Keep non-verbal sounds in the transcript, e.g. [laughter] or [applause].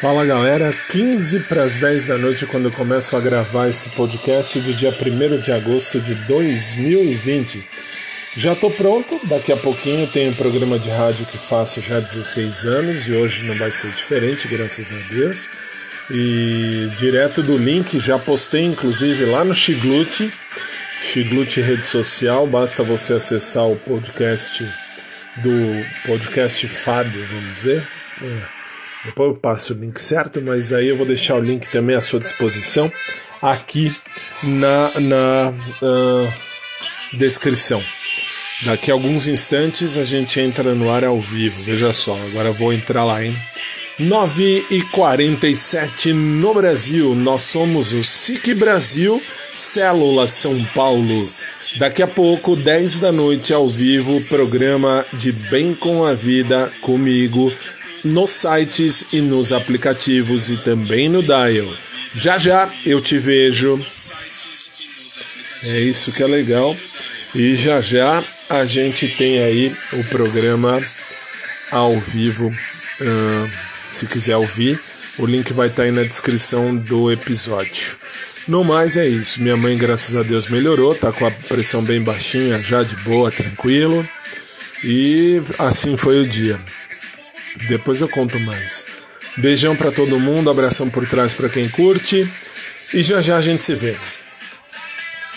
Fala galera, 15 para as 10 da noite quando eu começo a gravar esse podcast do dia 1 de agosto de 2020. Já estou pronto, daqui a pouquinho tem um programa de rádio que faço já há 16 anos e hoje não vai ser diferente, graças a Deus. E direto do link, já postei inclusive lá no Chiglute, Chiglute Rede Social, basta você acessar o podcast do podcast Fábio, vamos dizer. É depois eu passo o link certo, mas aí eu vou deixar o link também à sua disposição aqui na, na uh, descrição. Daqui a alguns instantes a gente entra no ar ao vivo. Veja só, agora vou entrar lá, hein? 9 e 47 no Brasil. Nós somos o SIC Brasil, Célula São Paulo. Daqui a pouco, 10 da noite ao vivo, programa de Bem com a Vida comigo, nos sites e nos aplicativos e também no Dial. Já já eu te vejo. É isso que é legal. E já já a gente tem aí o programa ao vivo. Uh, se quiser ouvir, o link vai estar aí na descrição do episódio. No mais é isso. Minha mãe, graças a Deus, melhorou, tá com a pressão bem baixinha, já de boa, tranquilo. E assim foi o dia. [laughs] Depois eu conto mais. Beijão para todo mundo, abração por trás para quem curte e já já a gente se vê.